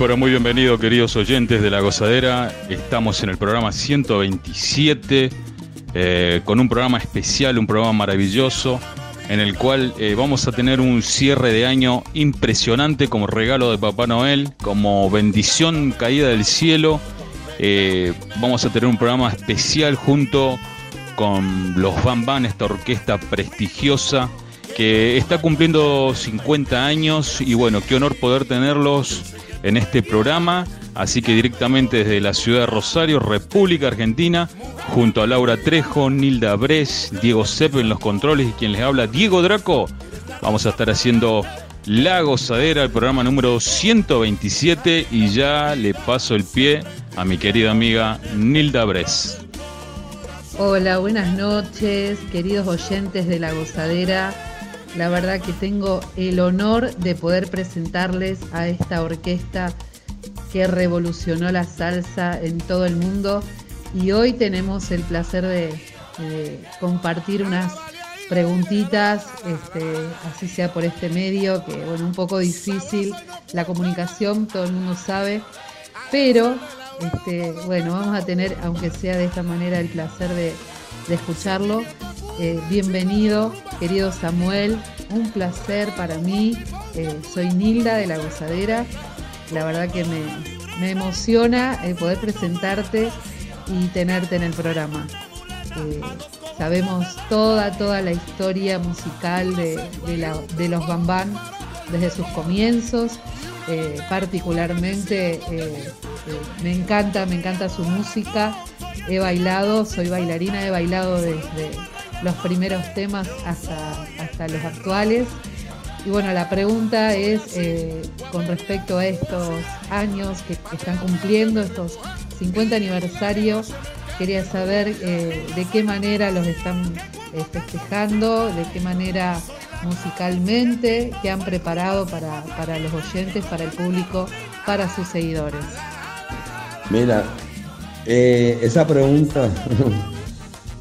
Pero muy bienvenido queridos oyentes de La Gozadera. Estamos en el programa 127 eh, con un programa especial, un programa maravilloso en el cual eh, vamos a tener un cierre de año impresionante como regalo de Papá Noel, como bendición caída del cielo. Eh, vamos a tener un programa especial junto con los Van Van, esta orquesta prestigiosa que está cumpliendo 50 años y bueno, qué honor poder tenerlos en este programa. Así que directamente desde la ciudad de Rosario, República Argentina, junto a Laura Trejo, Nilda Bres, Diego Sepe en los controles y quien les habla, Diego Draco, vamos a estar haciendo La Gozadera, el programa número 127 y ya le paso el pie a mi querida amiga Nilda Bres. Hola, buenas noches, queridos oyentes de La Gozadera. La verdad que tengo el honor de poder presentarles a esta orquesta que revolucionó la salsa en todo el mundo y hoy tenemos el placer de, compartir unas preguntitas, este, así sea por este medio, que bueno, un poco difícil la comunicación, todo el mundo sabe, pero este, bueno, vamos a tener, aunque sea de esta manera, el placer de, escucharlo. Eh, bienvenido, querido Samuel, un placer para mí. Eh, soy Nilda de la Gozadera la verdad que me, emociona el poder presentarte y tenerte en el programa. Eh, sabemos toda, toda la historia musical de, los Bambán desde sus comienzos. Eh, particularmente eh, me encanta, me encanta su música. He bailado, soy bailarina, he bailado desde los primeros temas hasta, hasta los actuales. Y bueno, la pregunta es eh, con respecto a estos años que, están cumpliendo, estos 50 aniversarios, quería saber eh, de qué manera los están eh, festejando, de qué manera musicalmente, qué han preparado para, para los oyentes, para el público, para sus seguidores. Mira, esa pregunta,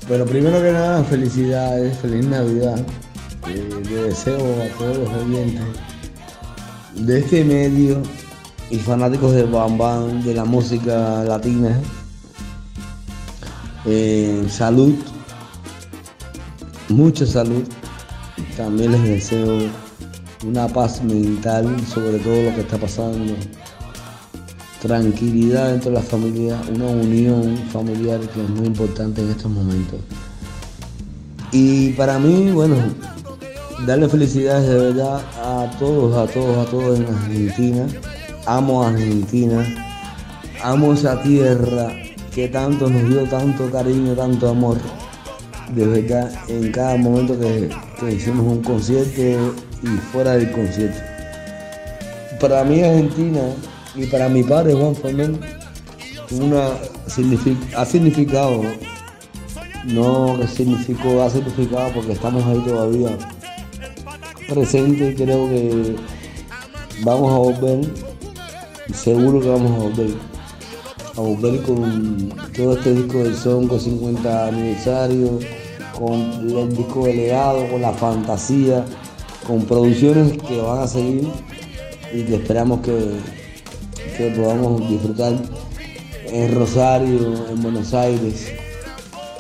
bueno, primero que nada, felicidades, feliz Navidad le deseo a todos los oyentes de este medio y fanáticos del Bam de la música latina, eh, salud, mucha salud. También les deseo una paz mental sobre todo lo que está pasando, tranquilidad dentro de la familia, una unión familiar que es muy importante en estos momentos. Y para mí, bueno, darle felicidades de verdad a todos, a todos, a todos en Argentina. Amo a Argentina, amo esa tierra que tanto nos dio tanto cariño, tanto amor. De verdad, en cada momento que, hicimos un concierto y fuera del concierto. Para mí Argentina y para mi padre Juan Fernández, una, ha significado, no que significó, ha significado porque estamos ahí todavía presente, creo que vamos a volver, seguro que vamos a volver, a volver con todo este disco del son con 50 aniversario, con el disco delegado, con la fantasía, con producciones que van a seguir y que esperamos que, que podamos disfrutar en Rosario, en Buenos Aires,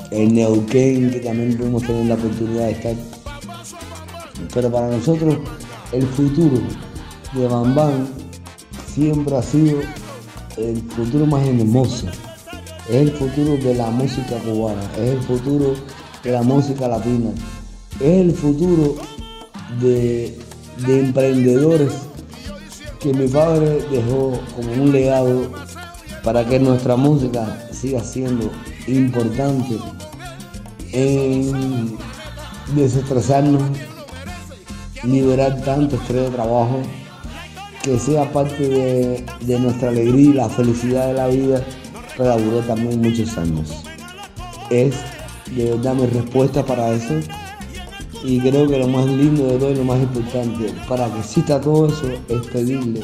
en Neuquén, que también podemos tener la oportunidad de estar pero para nosotros el futuro de Bambán siempre ha sido el futuro más hermoso. Es el futuro de la música cubana, es el futuro de la música latina, es el futuro de, emprendedores que mi padre dejó como un legado para que nuestra música siga siendo importante en desestresarnos liberar tanto estrés de trabajo, que sea parte de, nuestra alegría y la felicidad de la vida, pero duró también muchos años. Es de verdad respuesta para eso y creo que lo más lindo de todo y lo más importante para que exista todo eso es pedirle.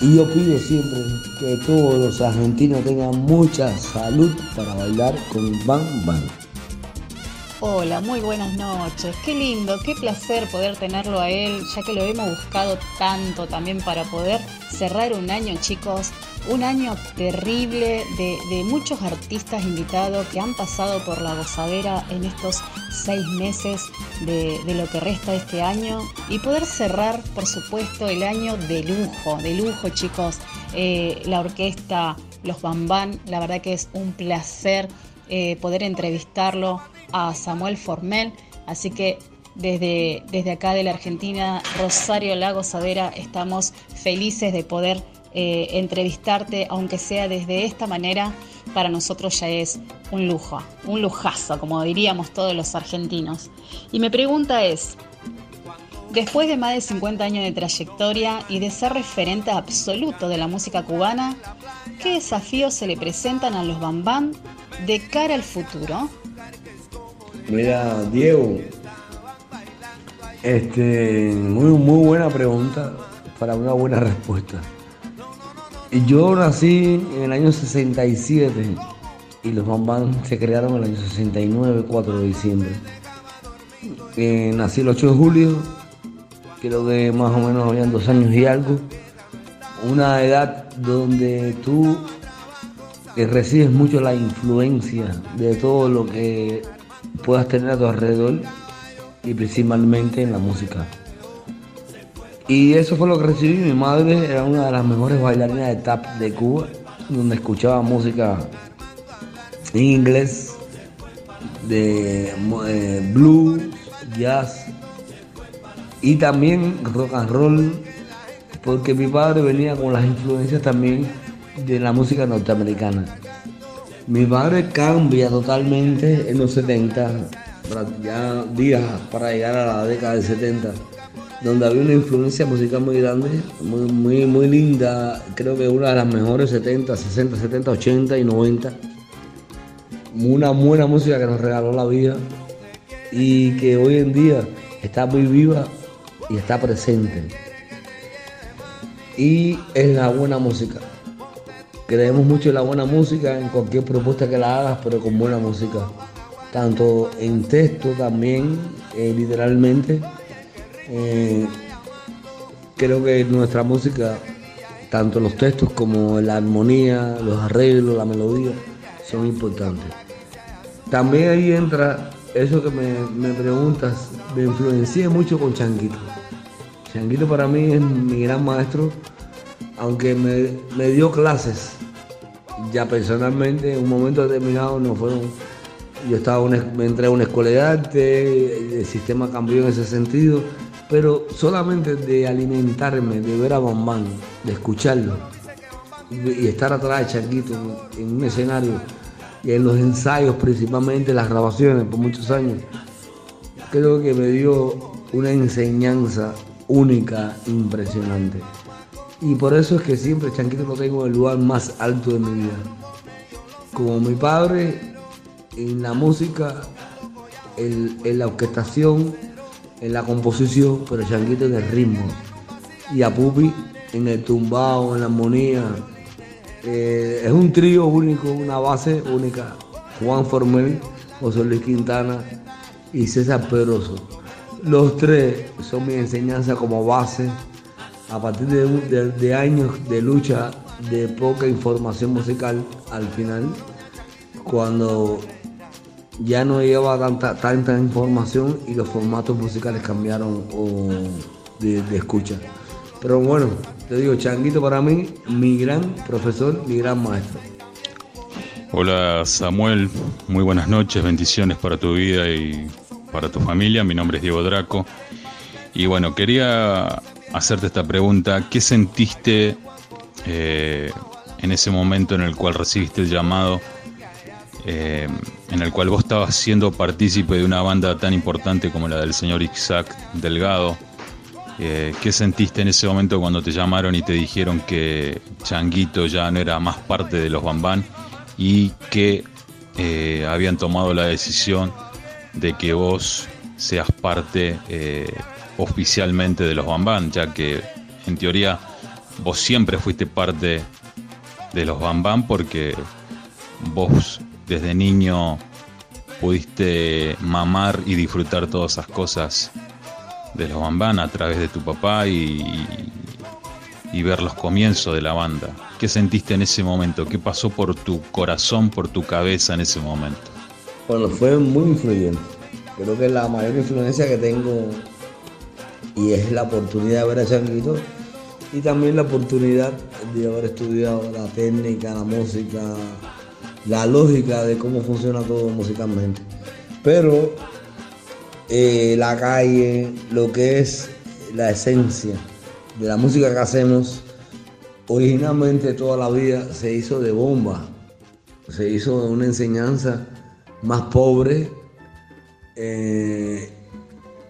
Y yo pido siempre que todos los argentinos tengan mucha salud para bailar con Bam Bam. Hola, muy buenas noches. Qué lindo, qué placer poder tenerlo a él, ya que lo hemos buscado tanto también para poder cerrar un año, chicos. Un año terrible de, muchos artistas invitados que han pasado por la gozadera en estos seis meses de, lo que resta este año y poder cerrar, por supuesto, el año de lujo, de lujo, chicos. Eh, la orquesta, los Bambán, la verdad que es un placer eh, poder entrevistarlo a Samuel Formel. Así que desde, desde acá de la Argentina, Rosario La Gozadera, estamos felices de poder eh, entrevistarte, aunque sea desde esta manera, para nosotros ya es un lujo, un lujazo, como diríamos todos los argentinos. Y mi pregunta es, después de más de 50 años de trayectoria y de ser referente absoluto de la música cubana, ¿qué desafíos se le presentan a los Bambam de cara al futuro? Mira, Diego, este, muy, muy buena pregunta para una buena respuesta. Yo nací en el año 67 y los Bambán se crearon en el año 69, 4 de diciembre. Eh, nací el 8 de julio, creo que más o menos habían dos años y algo. Una edad donde tú recibes mucho la influencia de todo lo que puedas tener a tu alrededor y principalmente en la música. Y eso fue lo que recibí. Mi madre era una de las mejores bailarinas de tap de Cuba, donde escuchaba música en inglés, de eh, blues, jazz y también rock and roll, porque mi padre venía con las influencias también de la música norteamericana. Mi padre cambia totalmente en los 70, ya días para llegar a la década del 70, donde había una influencia musical muy grande, muy, muy, muy linda, creo que una de las mejores 70, 60, 70, 80 y 90. Una buena música que nos regaló la vida y que hoy en día está muy viva y está presente. Y es la buena música. Creemos mucho en la buena música, en cualquier propuesta que la hagas, pero con buena música. Tanto en texto también, eh, literalmente. Eh, creo que nuestra música, tanto los textos como la armonía, los arreglos, la melodía, son importantes. También ahí entra eso que me, me preguntas, me influencié mucho con Changuito. Changuito para mí es mi gran maestro aunque me, dio clases, ya personalmente en un momento determinado no fueron, yo estaba me entré a una escuela de arte, el sistema cambió en ese sentido, pero solamente de alimentarme, de ver a Bambán, de escucharlo y estar atrás de Chanquito en un escenario y en los ensayos principalmente, las grabaciones por muchos años, creo que me dio una enseñanza única, impresionante. Y por eso es que siempre Chanquito lo tengo en el lugar más alto de mi vida. Como mi padre, en la música, en, la orquestación, en la composición, pero Chanquito en el ritmo. Y a Pupi en el tumbao, en la armonía. Eh, es un trío único, una base única. Juan Formel, José Luis Quintana y César Pedroso. Los tres son mi enseñanza como base a partir de, años de lucha de poca información musical al final, cuando ya no lleva tanta, tanta información y los formatos musicales cambiaron de, escucha. Pero bueno, te digo, Changuito para mí, mi gran profesor, mi gran maestro. Hola Samuel, muy buenas noches, bendiciones para tu vida y para tu familia. Mi nombre es Diego Draco. Y bueno, quería hacerte esta pregunta. ¿Qué sentiste eh, en ese momento en el cual recibiste el llamado, eh, en el cual vos estabas siendo partícipe de una banda tan importante como la del señor Isaac Delgado? Eh, ¿Qué sentiste en ese momento cuando te llamaron y te dijeron que Changuito ya no era más parte de los Bambán y que habían tomado la decisión de que vos seas parte oficialmente de los Bambán, ya que en teoría vos siempre fuiste parte de los Bambán porque vos desde niño pudiste mamar y disfrutar todas esas cosas de los Bambán a través de tu papá y, y ver los comienzos de la banda. ¿Qué sentiste en ese momento? ¿Qué pasó por tu corazón, por tu cabeza en ese momento? Bueno, fue muy influyente. Creo que la mayor influencia que tengo y es la oportunidad de ver a Changuito y también la oportunidad de haber estudiado la técnica, la música, la lógica de cómo funciona todo musicalmente. Pero eh, la calle, lo que es la esencia de la música que hacemos, originalmente toda la vida se hizo de bomba, se hizo de una enseñanza más pobre. Eh,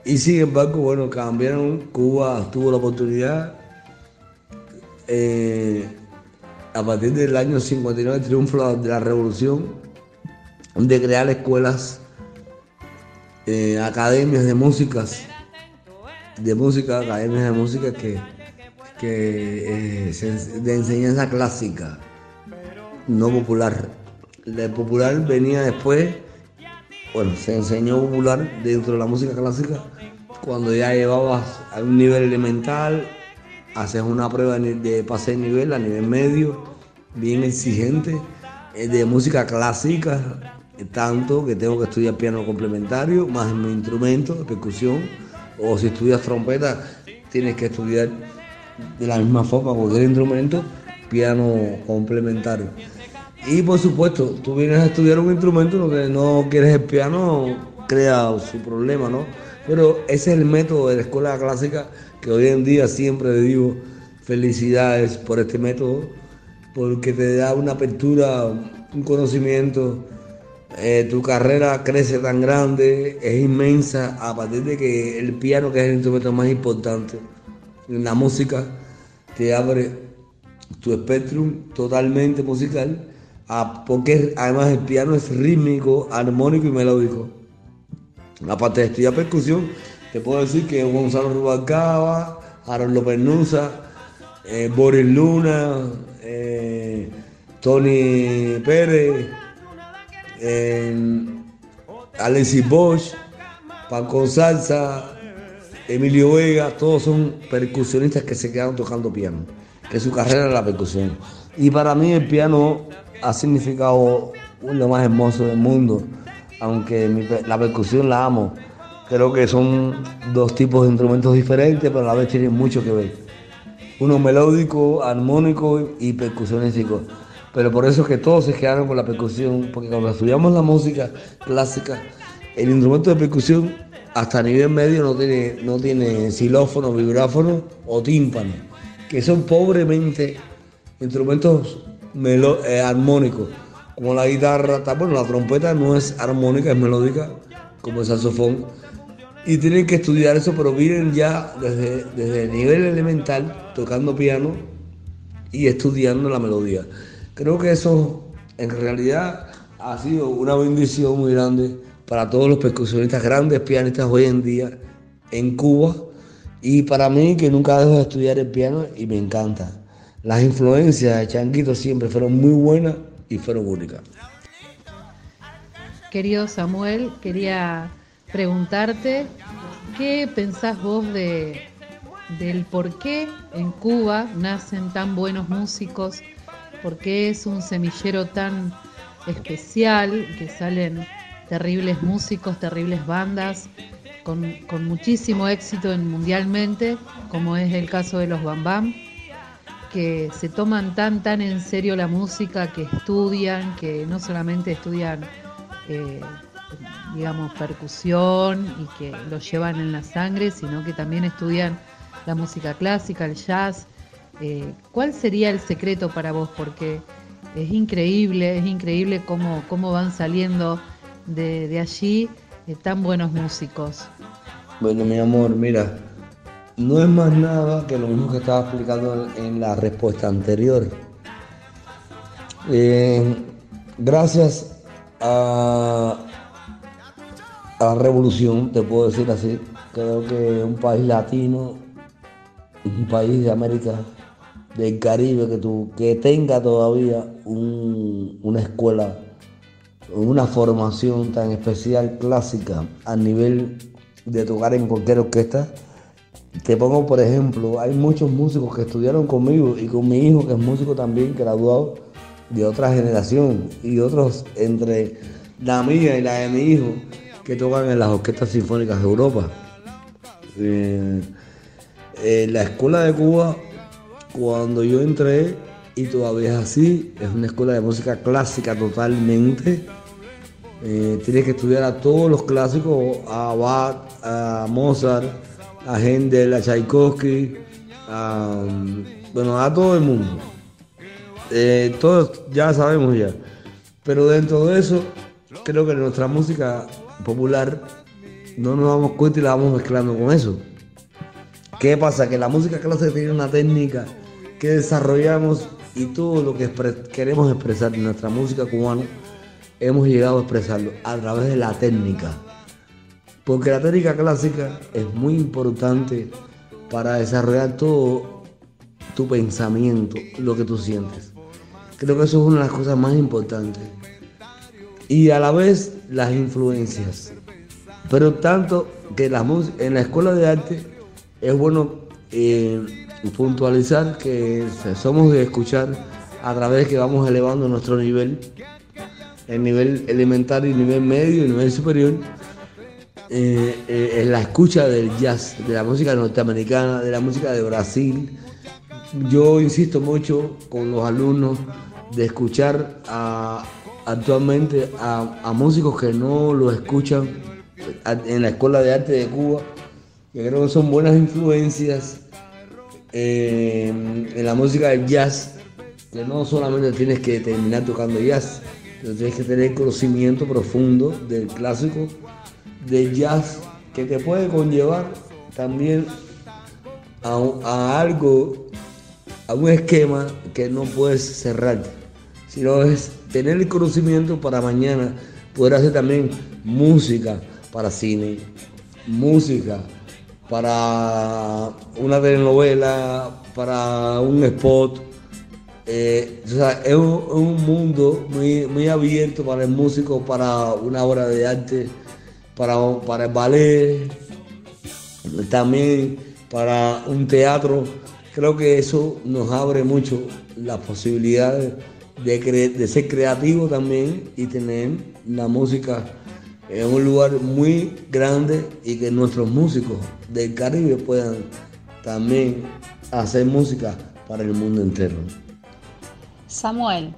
y sin embargo, bueno, cambiaron, Cuba tuvo la oportunidad eh, a partir del año 59, el triunfo de la revolución, de crear escuelas, eh, academias de músicas, de música, academias de música que, que eh, de enseñanza clásica, no popular. El popular venía después, bueno, se enseñó popular dentro de la música clásica cuando ya llevabas a un nivel elemental haces una prueba de pase de nivel a nivel medio, bien exigente, de música clásica, tanto que tengo que estudiar piano complementario, más mi instrumento percusión, o si estudias trompeta, tienes que estudiar de la misma forma cualquier instrumento, piano complementario. Y por supuesto, tú vienes a estudiar un instrumento, lo que no quieres el piano, crea su problema, ¿no? Pero ese es el método de la escuela clásica que hoy en día siempre digo felicidades por este método, porque te da una apertura, un conocimiento. Eh, tu carrera crece tan grande, es inmensa, a partir de que el piano, que es el instrumento más importante en la música, te abre tu espectro totalmente musical, porque además el piano es rítmico, armónico y melódico. Aparte de estudiar percusión, te puedo decir que Gonzalo Rubalcaba, Harold López Nusa, eh, Boris Luna, eh, Tony Pérez, eh, Alexis Bosch, Paco Salsa, Emilio Vega, todos son percusionistas que se quedaron tocando piano, que su carrera era la percusión. Y para mí el piano ha significado lo más hermoso del mundo, aunque la percusión la amo Creo que son dos tipos de instrumentos diferentes, pero a la vez tienen mucho que ver. Uno melódico, armónico y percusionístico. Pero por eso es que todos se quedaron con la percusión, porque cuando estudiamos la música clásica, el instrumento de percusión hasta nivel medio no tiene, no tiene xilófono, vibráfono o tímpano, que son pobremente instrumentos eh, armónicos, como la guitarra, bueno, la trompeta no es armónica, es melódica, como el saxofón y tienen que estudiar eso, pero vienen ya desde, desde el nivel elemental tocando piano y estudiando la melodía. Creo que eso en realidad ha sido una bendición muy grande para todos los percusionistas, grandes pianistas hoy en día en Cuba y para mí que nunca dejo de estudiar el piano y me encanta. Las influencias de Changuito siempre fueron muy buenas y fueron únicas. Querido Samuel, quería preguntarte qué pensás vos de, del por qué en Cuba nacen tan buenos músicos, por qué es un semillero tan especial, que salen terribles músicos, terribles bandas, con, con muchísimo éxito en, mundialmente, como es el caso de los Bam Bam, que se toman tan, tan en serio la música, que estudian, que no solamente estudian eh, digamos, percusión y que lo llevan en la sangre, sino que también estudian la música clásica, el jazz. Eh, ¿Cuál sería el secreto para vos? Porque es increíble, es increíble cómo, cómo van saliendo de, allí eh, tan buenos músicos. Bueno, mi amor, mira, no es más nada que lo mismo que estaba explicando en la respuesta anterior. Eh, gracias a, la revolución, te puedo decir así. Creo que un país latino, un país de América del Caribe que, tú, que tenga todavía una escuela una formación tan especial clásica a nivel de tocar en cualquier orquesta. Te pongo por ejemplo, hay muchos músicos que estudiaron conmigo y con mi hijo que es músico también graduado de otra generación y otros entre la mía y la de mi hijo que tocan en las orquestas sinfónicas de Europa. Eh, la escuela de Cuba, cuando yo entré, y todavía es así, es una escuela de música clásica totalmente. Eh, tienes que estudiar a todos los clásicos, a Bach, a Mozart, a Händel, a Tchaikovsky, a, bueno, a todo el mundo. Eh, todos ya sabemos ya. Pero dentro de eso, creo que nuestra música popular no nos damos cuenta y la vamos mezclando con eso. ¿Qué pasa? Que la música clásica tiene una técnica que desarrollamos y todo lo que queremos expresar en nuestra música cubana, hemos llegado a expresarlo a través de la técnica. Porque la técnica clásica es muy importante para desarrollar todo tu pensamiento, lo que tú sientes. Creo que eso es una de las cosas más importantes. Y a la vez las influencias. Pero tanto que la en la escuela de arte es bueno eh, puntualizar que somos de escuchar a través que vamos elevando nuestro nivel, el nivel elemental y nivel medio y nivel superior, eh, eh, en la escucha del jazz, de la música norteamericana, de la música de Brasil. Yo insisto mucho con los alumnos de escuchar actualmente a, músicos que no lo escuchan en la Escuela de Arte de Cuba, que creo que son buenas influencias eh, en la música del jazz, que no solamente tienes que terminar tocando jazz, pero tienes que tener conocimiento profundo del clásico del jazz que te puede conllevar también a, algo, a un esquema que no puedes cerrar, sino es tener el conocimiento para mañana poder hacer también música para cine, música para una telenovela, para un spot. Eh, o sea, es un, mundo muy, muy abierto para el músico, para una obra de arte, para, para el ballet, también para un teatro. Creo que eso nos abre mucho las posibilidades de, de ser creativo también y tener la música en un lugar muy grande y que nuestros músicos del Caribe puedan también hacer música para el mundo entero. Samuel,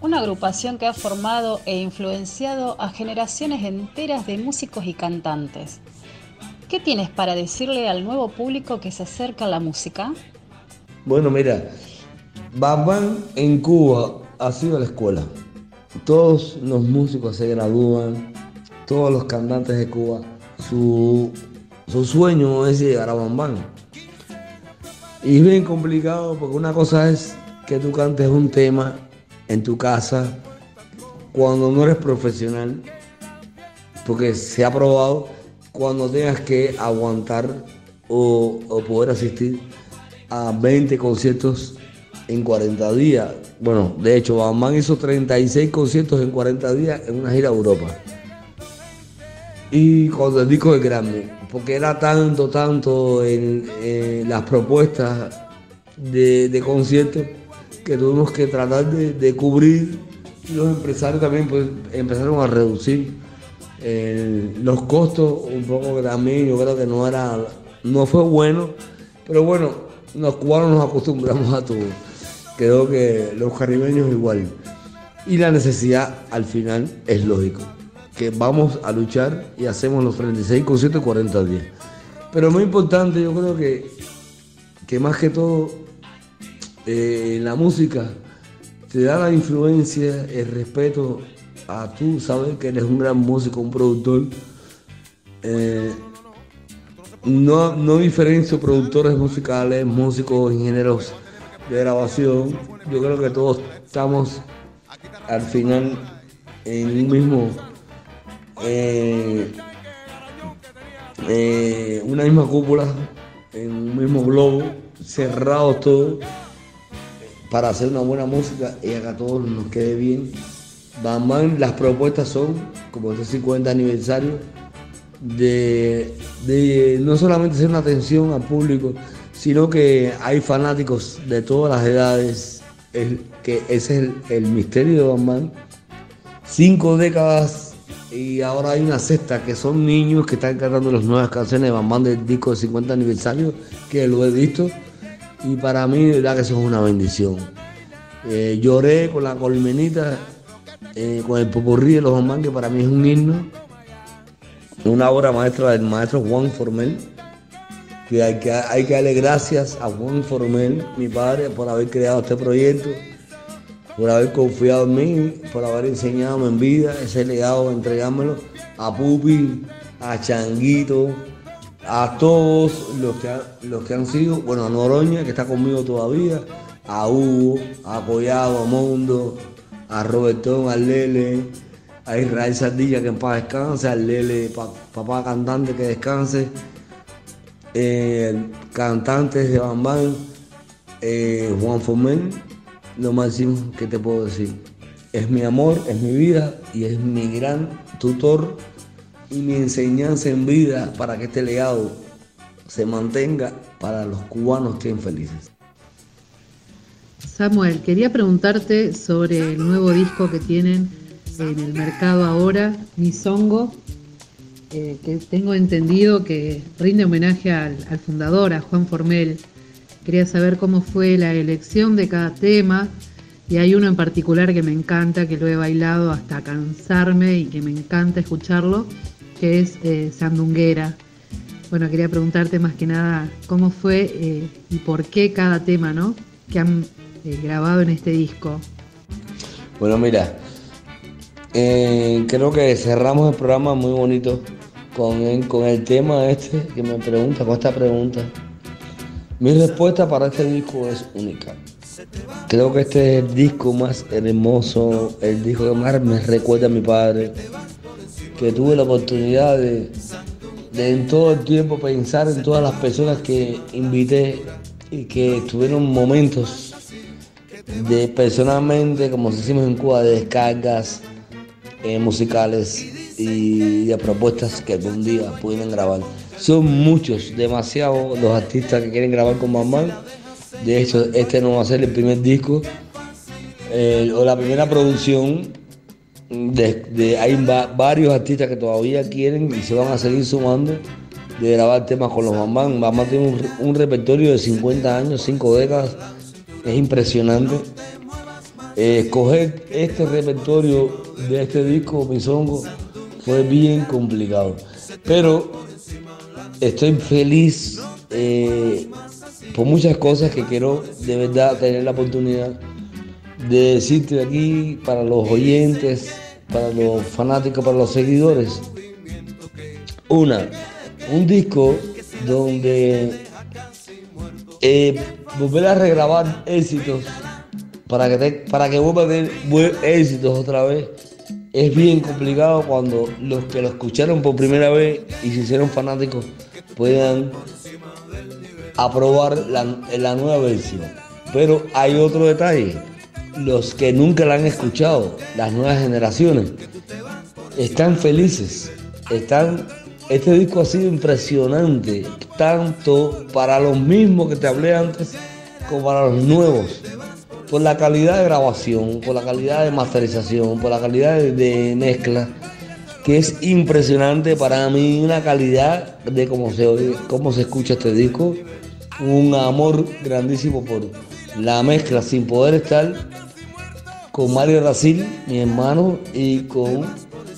una agrupación que ha formado e influenciado a generaciones enteras de músicos y cantantes. ¿Qué tienes para decirle al nuevo público que se acerca a la música? Bueno, mira, Bam en Cuba ha sido la escuela. Todos los músicos se gradúan, todos los cantantes de Cuba, su, sueño es llegar a Bambán. Y es bien complicado porque una cosa es que tú cantes un tema en tu casa cuando no eres profesional, porque se ha probado cuando tengas que aguantar o, poder asistir a 20 conciertos en 40 días. Bueno, de hecho, Bambán hizo 36 conciertos en 40 días en una gira a Europa. Y cuando el disco es grande, porque era tanto, tanto en, las propuestas de, de, conciertos que tuvimos que tratar de, cubrir. Y los empresarios también pues, empezaron a reducir eh, los costos un poco que también yo creo que no era no fue bueno pero bueno los cubanos nos acostumbramos a todo creo que los caribeños igual y la necesidad al final es lógico que vamos a luchar y hacemos los 36 conciertos 40 días. Pero muy importante, yo creo que, que más que todo, eh, la música te da la influencia, el respeto a tú, saber que eres un gran músico, un productor. Eh, no, no diferencio productores musicales, músicos, ingenieros de grabación. Yo creo que todos estamos al final en un mismo eh, eh, una misma cúpula, en un mismo globo, cerrados todos, para hacer una buena música y que a todos nos quede bien Bam las propuestas son, como este 50 aniversario, de, de no solamente hacer una atención al público, sino que hay fanáticos de todas las edades, que ese es el, misterio de Bam Cinco décadas y ahora hay una sexta que son niños que están cantando las nuevas canciones de Bam del disco de 50 aniversario, que lo he visto, y para mí, de verdad que eso es una bendición. Eh, lloré con la colmenita, eh, con el popurrí de los Bam que para mí es un himno, una obra maestra del maestro Juan Formel que hay, que hay que darle gracias a Juan Formel, mi padre, por haber creado este proyecto, por haber confiado en mí, por haber enseñado en vida ese legado, entregármelo a Pupi, a Changuito, a todos los que, los que han sido, bueno, a Noroña, que está conmigo todavía, a Hugo, a Collado, a Mondo, a Robertón, a Lele, a Israel Sardilla, que en paz descanse, a Lele, papá cantante, que descanse eh, cantantes de Bambán, eh, Juan Fomén, lo máximo que te puedo decir. Es mi amor, es mi vida y es mi gran tutor y mi enseñanza en vida para que este legado se mantenga para los cubanos que estén felices. Samuel, quería preguntarte sobre el nuevo disco que tienen en el mercado ahora, Misongo, eh, que tengo entendido que rinde homenaje al, fundador, a Juan Formel. Quería saber cómo fue la elección de cada tema y hay uno en particular que me encanta, que lo he bailado hasta cansarme y que me encanta escucharlo, que es eh, Sandunguera. Bueno, quería preguntarte más que nada cómo fue eh, y por qué cada tema ¿no? que han grabado en este disco. Bueno, mira, creo que cerramos el programa muy bonito con con el tema este que me pregunta, con esta pregunta. Mi respuesta para este disco es única. Creo que este es el disco más hermoso, el disco que más me recuerda a mi padre, que tuve la oportunidad de, de en todo el tiempo pensar en todas las personas que invité y que tuvieron momentos de personalmente, como decimos en Cuba, de descargas eh, musicales y de propuestas que algún día pueden grabar. Son muchos, demasiados los artistas que quieren grabar con Mamá. De hecho, este no va a ser el primer disco o la primera producción. De, hay varios artistas que todavía quieren y se van a seguir sumando de grabar temas con los Mamá. Mamá tiene un, repertorio de 50 años, 5 décadas. Es impresionante. Eh, escoger este repertorio de este disco, Misongo, fue bien complicado. Pero estoy feliz eh, por muchas cosas que quiero de verdad tener la oportunidad de decirte aquí para los oyentes, para los fanáticos, para los seguidores. Una, un disco donde eh, volver a regrabar éxitos para que, para que vuelva a tener éxitos otra vez es bien complicado cuando los que lo escucharon por primera vez y se hicieron fanáticos puedan aprobar la, nueva versión. Pero hay otro detalle, los que nunca la han escuchado, las nuevas generaciones, están felices, están... Este disco ha sido impresionante, tanto para los mismos que te hablé antes, como para los nuevos por la calidad de grabación, por la calidad de masterización, por la calidad de, mezcla, que es impresionante para mí, una calidad de cómo se cómo se escucha este disco, un amor grandísimo por la mezcla sin poder estar con Mario Racil, mi hermano, y con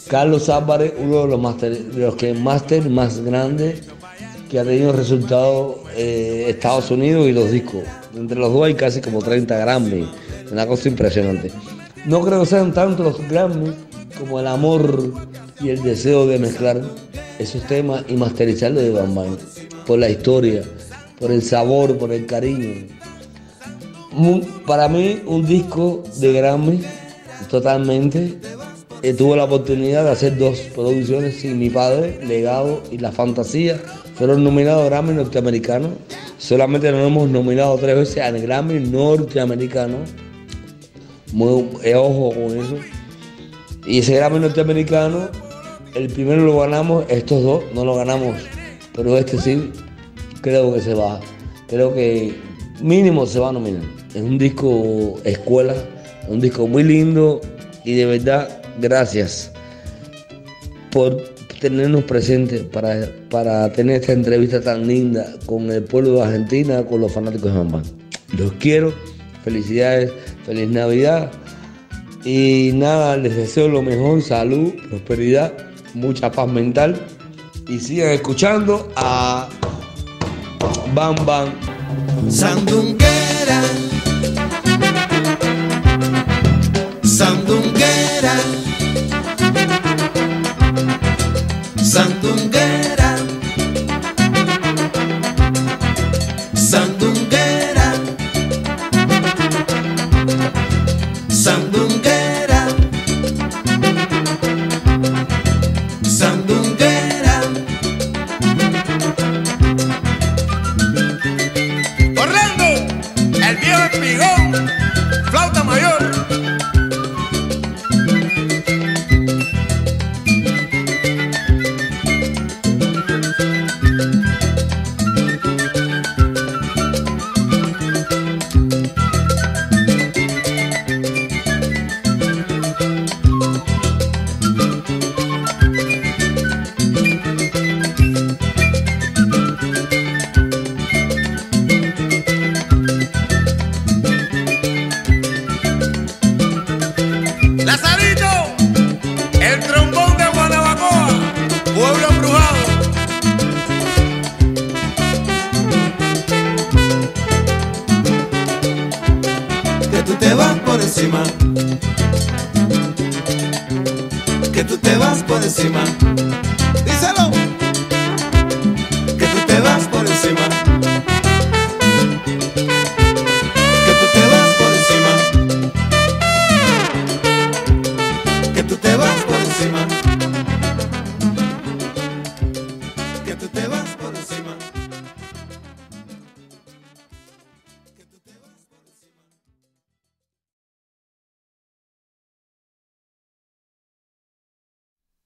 Carlos Álvarez, uno de los, master, de los que máster más grandes que ha tenido resultados eh, Estados Unidos y los discos. Entre los dos hay casi como 30 Grammy, una cosa impresionante. No creo que sean tanto los Grammy como el amor y el deseo de mezclar esos temas y masterizarlos de Bam por la historia, por el sabor, por el cariño. Para mí un disco de Grammy totalmente. Eh, tuve la oportunidad de hacer dos producciones sin mi padre, Legado y La Fantasía, fueron nominados Grammy norteamericano. Solamente nos hemos nominado tres veces al Grammy norteamericano. Muy, eh, ojo con eso. Y ese Grammy norteamericano, el primero lo ganamos, estos dos no lo ganamos, pero este sí, creo que se va. Creo que mínimo se va a nominar. Es un disco escuela, un disco muy lindo y de verdad, gracias por tenernos presentes para, para tener esta entrevista tan linda con el pueblo de Argentina, con los fanáticos de Bambán. Los quiero, felicidades, feliz Navidad y nada, les deseo lo mejor, salud, prosperidad, mucha paz mental y sigan escuchando a Bam Bam. Sandunguera. Sandunguera.